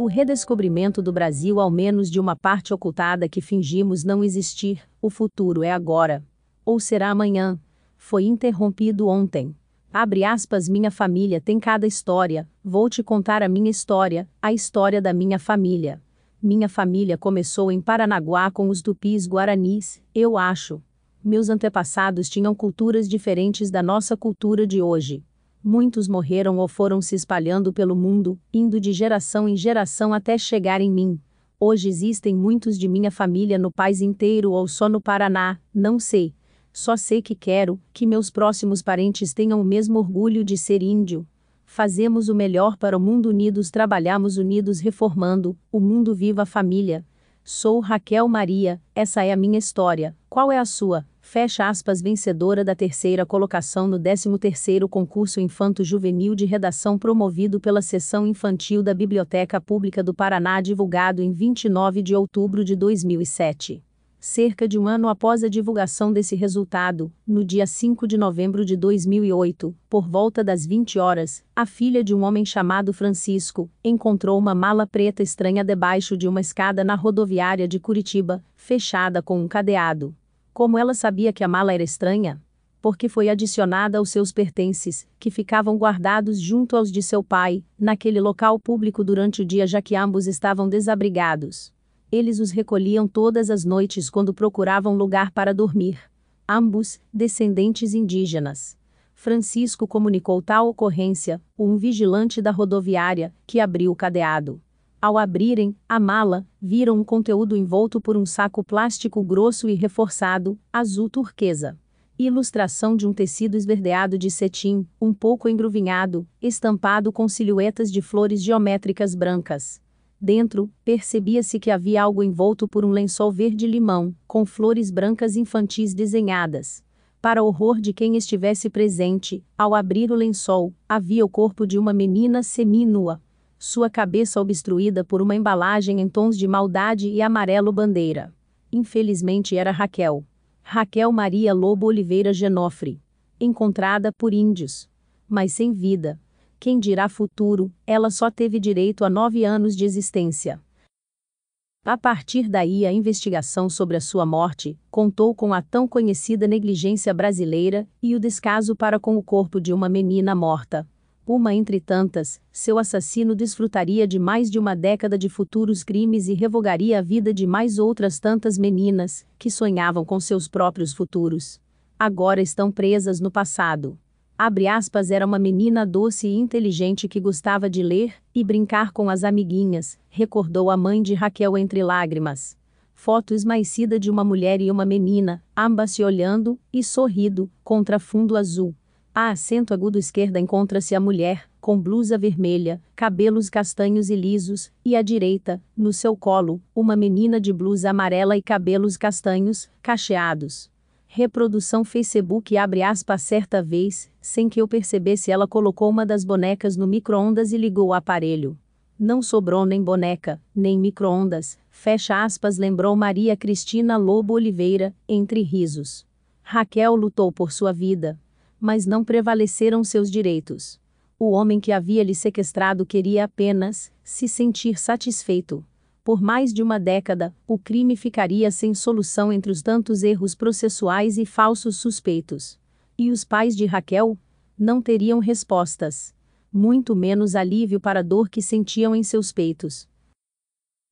O redescobrimento do Brasil, ao menos de uma parte ocultada que fingimos não existir, o futuro é agora. Ou será amanhã. Foi interrompido ontem. Abre aspas, minha família tem cada história. Vou te contar a minha história, a história da minha família. Minha família começou em Paranaguá com os tupis guaranis, eu acho. Meus antepassados tinham culturas diferentes da nossa cultura de hoje. Muitos morreram ou foram se espalhando pelo mundo, indo de geração em geração até chegar em mim. Hoje existem muitos de minha família no país inteiro ou só no Paraná, não sei. Só sei que quero que meus próximos parentes tenham o mesmo orgulho de ser índio. Fazemos o melhor para o mundo unidos, trabalhamos unidos, reformando o mundo viva a família. Sou Raquel Maria, essa é a minha história. Qual é a sua? Fecha aspas, vencedora da terceira colocação no 13º concurso infanto-juvenil de redação promovido pela Seção Infantil da Biblioteca Pública do Paraná, divulgado em 29 de outubro de 2007. Cerca de um ano após a divulgação desse resultado, no dia 5 de novembro de 2008, por volta das 20 horas, a filha de um homem chamado Francisco encontrou uma mala preta estranha debaixo de uma escada na rodoviária de Curitiba, fechada com um cadeado. Como ela sabia que a mala era estranha? Porque foi adicionada aos seus pertences, que ficavam guardados junto aos de seu pai, naquele local público durante o dia já que ambos estavam desabrigados. Eles os recolhiam todas as noites quando procuravam lugar para dormir. Ambos, descendentes indígenas. Francisco comunicou tal ocorrência, um vigilante da rodoviária, que abriu o cadeado. Ao abrirem a mala, viram um conteúdo envolto por um saco plástico grosso e reforçado, azul turquesa. Ilustração de um tecido esverdeado de cetim, um pouco engruvinhado, estampado com silhuetas de flores geométricas brancas. Dentro, percebia-se que havia algo envolto por um lençol verde-limão, com flores brancas infantis desenhadas. Para horror de quem estivesse presente, ao abrir o lençol, havia o corpo de uma menina seminua, sua cabeça obstruída por uma embalagem em tons de maldade e amarelo bandeira. Infelizmente era Raquel. Raquel Maria Lobo Oliveira Genofre. Encontrada por índios. Mas sem vida. Quem dirá futuro, ela só teve direito a nove anos de existência. A partir daí, a investigação sobre a sua morte contou com a tão conhecida negligência brasileira e o descaso para com o corpo de uma menina morta uma entre tantas, seu assassino desfrutaria de mais de uma década de futuros crimes e revogaria a vida de mais outras tantas meninas, que sonhavam com seus próprios futuros. Agora estão presas no passado. Abre aspas, era uma menina doce e inteligente que gostava de ler e brincar com as amiguinhas, recordou a mãe de Raquel entre lágrimas. Foto esmaecida de uma mulher e uma menina, ambas se olhando e sorrindo, contra fundo azul. A acento agudo esquerda encontra-se a mulher, com blusa vermelha, cabelos castanhos e lisos, e à direita, no seu colo, uma menina de blusa amarela e cabelos castanhos, cacheados. Reprodução Facebook abre aspas certa vez, sem que eu percebesse ela colocou uma das bonecas no micro-ondas e ligou o aparelho. Não sobrou nem boneca, nem micro-ondas, fecha aspas lembrou Maria Cristina Lobo Oliveira, entre risos. Raquel lutou por sua vida, mas não prevaleceram seus direitos. O homem que havia lhe sequestrado queria apenas se sentir satisfeito. Por mais de uma década, o crime ficaria sem solução entre os tantos erros processuais e falsos suspeitos. E os pais de Raquel? Não teriam respostas. Muito menos alívio para a dor que sentiam em seus peitos.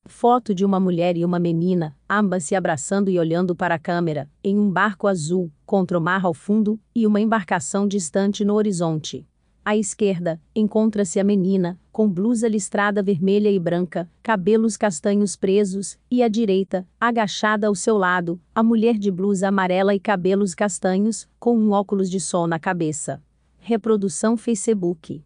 Foto de uma mulher e uma menina, ambas se abraçando e olhando para a câmera, em um barco azul, contra o mar ao fundo, e uma embarcação distante no horizonte. À esquerda, encontra-se a menina, com blusa listrada vermelha e branca, cabelos castanhos presos, e à direita, agachada ao seu lado, a mulher de blusa amarela e cabelos castanhos, com um óculos de sol na cabeça. Reprodução Facebook.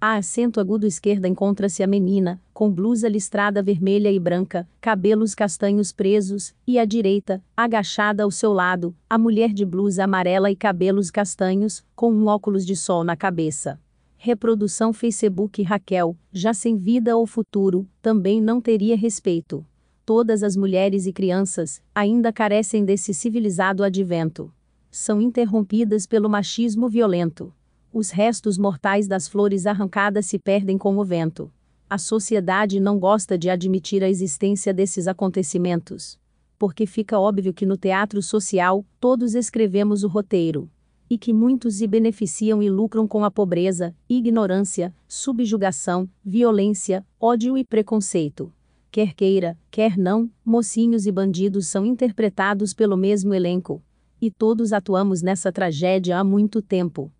A acento agudo esquerda encontra-se a menina, com blusa listrada vermelha e branca, cabelos castanhos presos, e à direita, agachada ao seu lado, a mulher de blusa amarela e cabelos castanhos, com um óculos de sol na cabeça. Reprodução Facebook Raquel, já sem vida ou futuro, também não teria respeito. Todas as mulheres e crianças ainda carecem desse civilizado advento. São interrompidas pelo machismo violento os restos mortais das flores arrancadas se perdem com o vento. A sociedade não gosta de admitir a existência desses acontecimentos. Porque fica óbvio que no teatro social, todos escrevemos o roteiro. E que muitos se beneficiam e lucram com a pobreza, ignorância, subjugação, violência, ódio e preconceito. Quer queira, quer não, mocinhos e bandidos são interpretados pelo mesmo elenco. E todos atuamos nessa tragédia há muito tempo.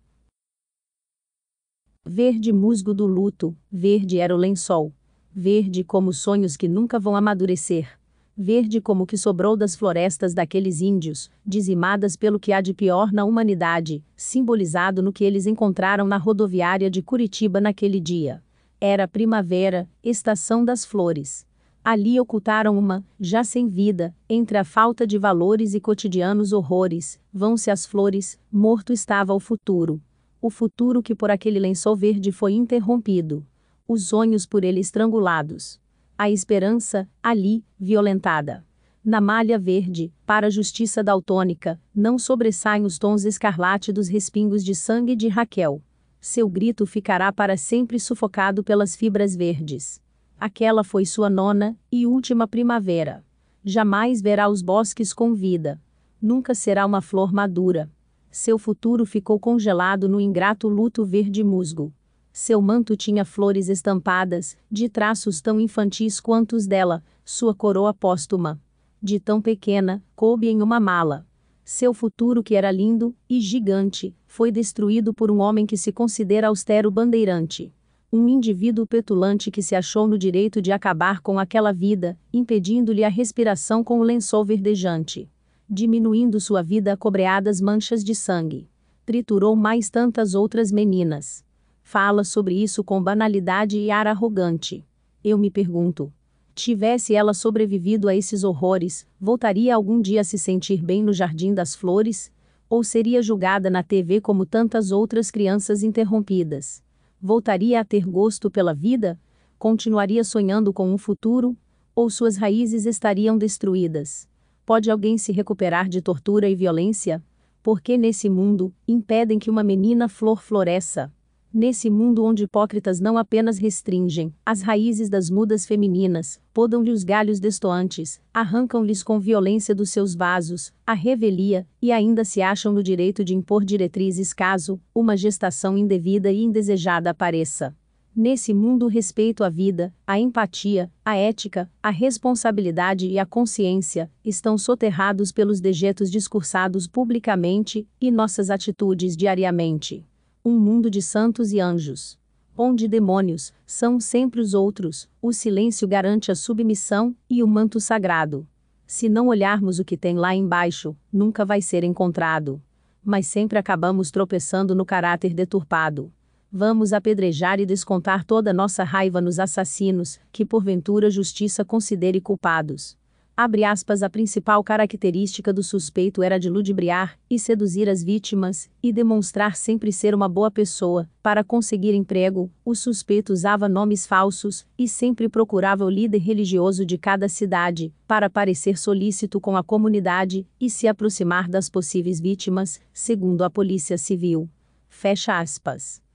Verde musgo do luto, verde era o lençol. Verde como sonhos que nunca vão amadurecer. Verde como o que sobrou das florestas daqueles índios, dizimadas pelo que há de pior na humanidade, simbolizado no que eles encontraram na rodoviária de Curitiba naquele dia. Era primavera, estação das flores. Ali ocultaram uma, já sem vida, entre a falta de valores e cotidianos horrores, vão-se as flores, morto estava o futuro o futuro que por aquele lençol verde foi interrompido, os sonhos por ele estrangulados, a esperança, ali, violentada. Na malha verde, para a justiça daltônica, não sobressaem os tons escarlate dos respingos de sangue de Raquel. Seu grito ficará para sempre sufocado pelas fibras verdes. Aquela foi sua nona e última primavera. Jamais verá os bosques com vida. Nunca será uma flor madura. Seu futuro ficou congelado no ingrato luto verde musgo. Seu manto tinha flores estampadas, de traços tão infantis quanto os dela, sua coroa póstuma. De tão pequena, coube em uma mala. Seu futuro, que era lindo e gigante, foi destruído por um homem que se considera austero bandeirante. Um indivíduo petulante que se achou no direito de acabar com aquela vida, impedindo-lhe a respiração com o lençol verdejante diminuindo sua vida cobreadas manchas de sangue. Triturou mais tantas outras meninas. Fala sobre isso com banalidade e ar arrogante. Eu me pergunto. Tivesse ela sobrevivido a esses horrores, voltaria algum dia a se sentir bem no Jardim das Flores? Ou seria julgada na TV como tantas outras crianças interrompidas? Voltaria a ter gosto pela vida? Continuaria sonhando com um futuro? Ou suas raízes estariam destruídas? Pode alguém se recuperar de tortura e violência? Porque nesse mundo, impedem que uma menina flor floresça. Nesse mundo onde hipócritas não apenas restringem as raízes das mudas femininas, podam-lhe os galhos destoantes, arrancam-lhes com violência dos seus vasos, a revelia, e ainda se acham no direito de impor diretrizes caso uma gestação indevida e indesejada apareça. Nesse mundo, respeito à vida, a empatia, a ética, a responsabilidade e a consciência estão soterrados pelos dejetos discursados publicamente e nossas atitudes diariamente. Um mundo de santos e anjos. Onde demônios são sempre os outros, o silêncio garante a submissão e o manto sagrado. Se não olharmos o que tem lá embaixo, nunca vai ser encontrado. Mas sempre acabamos tropeçando no caráter deturpado. Vamos apedrejar e descontar toda nossa raiva nos assassinos, que porventura a justiça considere culpados. Abre aspas, a principal característica do suspeito era de ludibriar e seduzir as vítimas e demonstrar sempre ser uma boa pessoa. Para conseguir emprego, o suspeito usava nomes falsos e sempre procurava o líder religioso de cada cidade para parecer solícito com a comunidade e se aproximar das possíveis vítimas, segundo a Polícia Civil. Fecha aspas.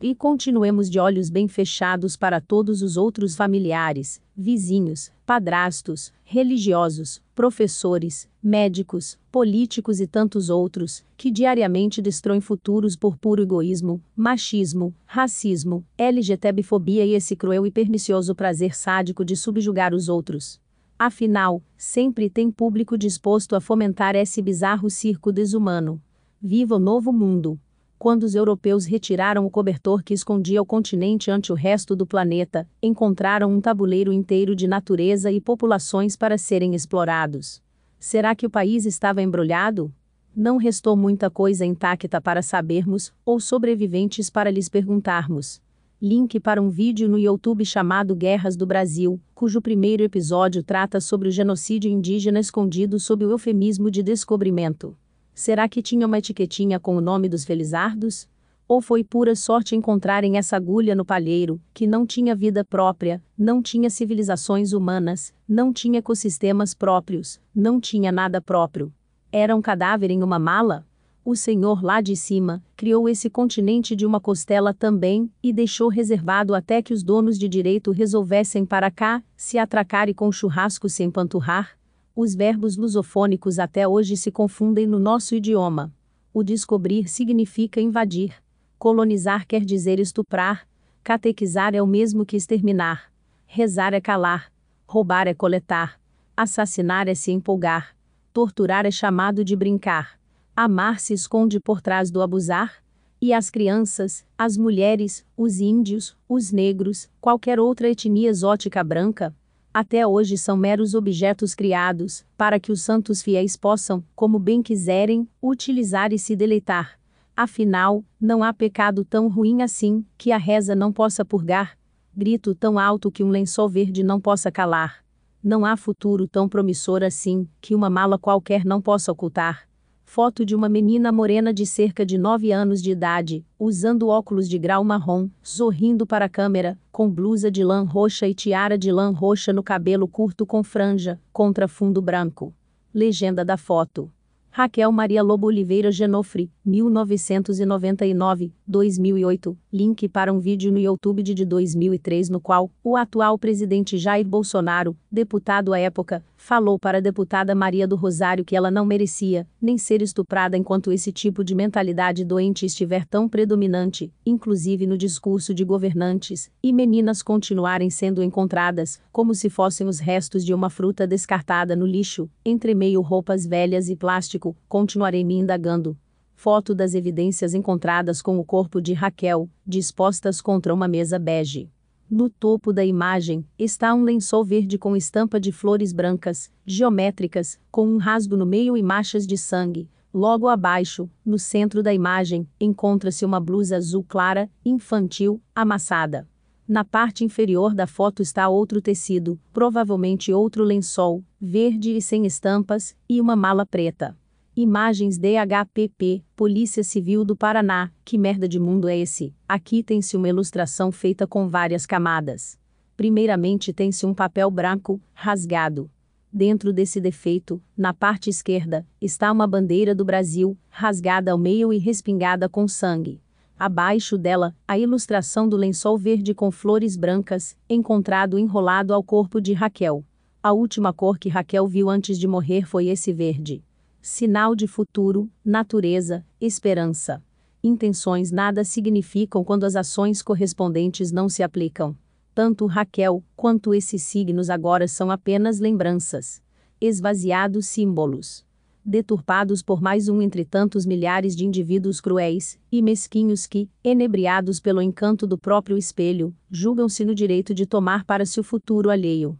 E continuemos de olhos bem fechados para todos os outros familiares, vizinhos, padrastos, religiosos, professores, médicos, políticos e tantos outros, que diariamente destroem futuros por puro egoísmo, machismo, racismo, LGTBfobia e esse cruel e pernicioso prazer sádico de subjugar os outros. Afinal, sempre tem público disposto a fomentar esse bizarro circo desumano. Viva o novo mundo! Quando os europeus retiraram o cobertor que escondia o continente ante o resto do planeta, encontraram um tabuleiro inteiro de natureza e populações para serem explorados. Será que o país estava embrulhado? Não restou muita coisa intacta para sabermos, ou sobreviventes para lhes perguntarmos. Link para um vídeo no YouTube chamado Guerras do Brasil, cujo primeiro episódio trata sobre o genocídio indígena escondido sob o eufemismo de descobrimento. Será que tinha uma etiquetinha com o nome dos felizardos? Ou foi pura sorte encontrarem essa agulha no palheiro, que não tinha vida própria, não tinha civilizações humanas, não tinha ecossistemas próprios, não tinha nada próprio? Era um cadáver em uma mala? O Senhor lá de cima criou esse continente de uma costela também e deixou reservado até que os donos de direito resolvessem para cá se atracar e com churrasco se empanturrar. Os verbos lusofônicos até hoje se confundem no nosso idioma. O descobrir significa invadir. Colonizar quer dizer estuprar. Catequizar é o mesmo que exterminar. Rezar é calar. Roubar é coletar. Assassinar é se empolgar. Torturar é chamado de brincar. Amar se esconde por trás do abusar. E as crianças, as mulheres, os índios, os negros, qualquer outra etnia exótica branca, até hoje são meros objetos criados, para que os santos fiéis possam, como bem quiserem, utilizar e se deleitar. Afinal, não há pecado tão ruim assim, que a reza não possa purgar, grito tão alto que um lençol verde não possa calar. Não há futuro tão promissor assim, que uma mala qualquer não possa ocultar. Foto de uma menina morena de cerca de 9 anos de idade, usando óculos de grau marrom, sorrindo para a câmera, com blusa de lã roxa e tiara de lã roxa no cabelo curto com franja, contra fundo branco. Legenda da foto. Raquel Maria Lobo Oliveira Genofre, 1999, 2008. Link para um vídeo no YouTube de 2003 no qual o atual presidente Jair Bolsonaro, deputado à época, falou para a deputada Maria do Rosário que ela não merecia nem ser estuprada enquanto esse tipo de mentalidade doente estiver tão predominante, inclusive no discurso de governantes, e meninas continuarem sendo encontradas como se fossem os restos de uma fruta descartada no lixo, entre meio roupas velhas e plástico continuarei me indagando. Foto das evidências encontradas com o corpo de Raquel, dispostas contra uma mesa bege. No topo da imagem está um lençol verde com estampa de flores brancas, geométricas, com um rasgo no meio e manchas de sangue. Logo abaixo, no centro da imagem, encontra-se uma blusa azul clara, infantil, amassada. Na parte inferior da foto está outro tecido, provavelmente outro lençol, verde e sem estampas, e uma mala preta. Imagens DHPP, Polícia Civil do Paraná. Que merda de mundo é esse? Aqui tem-se uma ilustração feita com várias camadas. Primeiramente tem-se um papel branco, rasgado. Dentro desse defeito, na parte esquerda, está uma bandeira do Brasil, rasgada ao meio e respingada com sangue. Abaixo dela, a ilustração do lençol verde com flores brancas, encontrado enrolado ao corpo de Raquel. A última cor que Raquel viu antes de morrer foi esse verde sinal de futuro, natureza, esperança. Intenções nada significam quando as ações correspondentes não se aplicam. Tanto Raquel quanto esses signos agora são apenas lembranças. Esvaziados símbolos. Deturpados por mais um entre tantos milhares de indivíduos cruéis e mesquinhos que, enebriados pelo encanto do próprio espelho, julgam-se no direito de tomar para si o futuro alheio.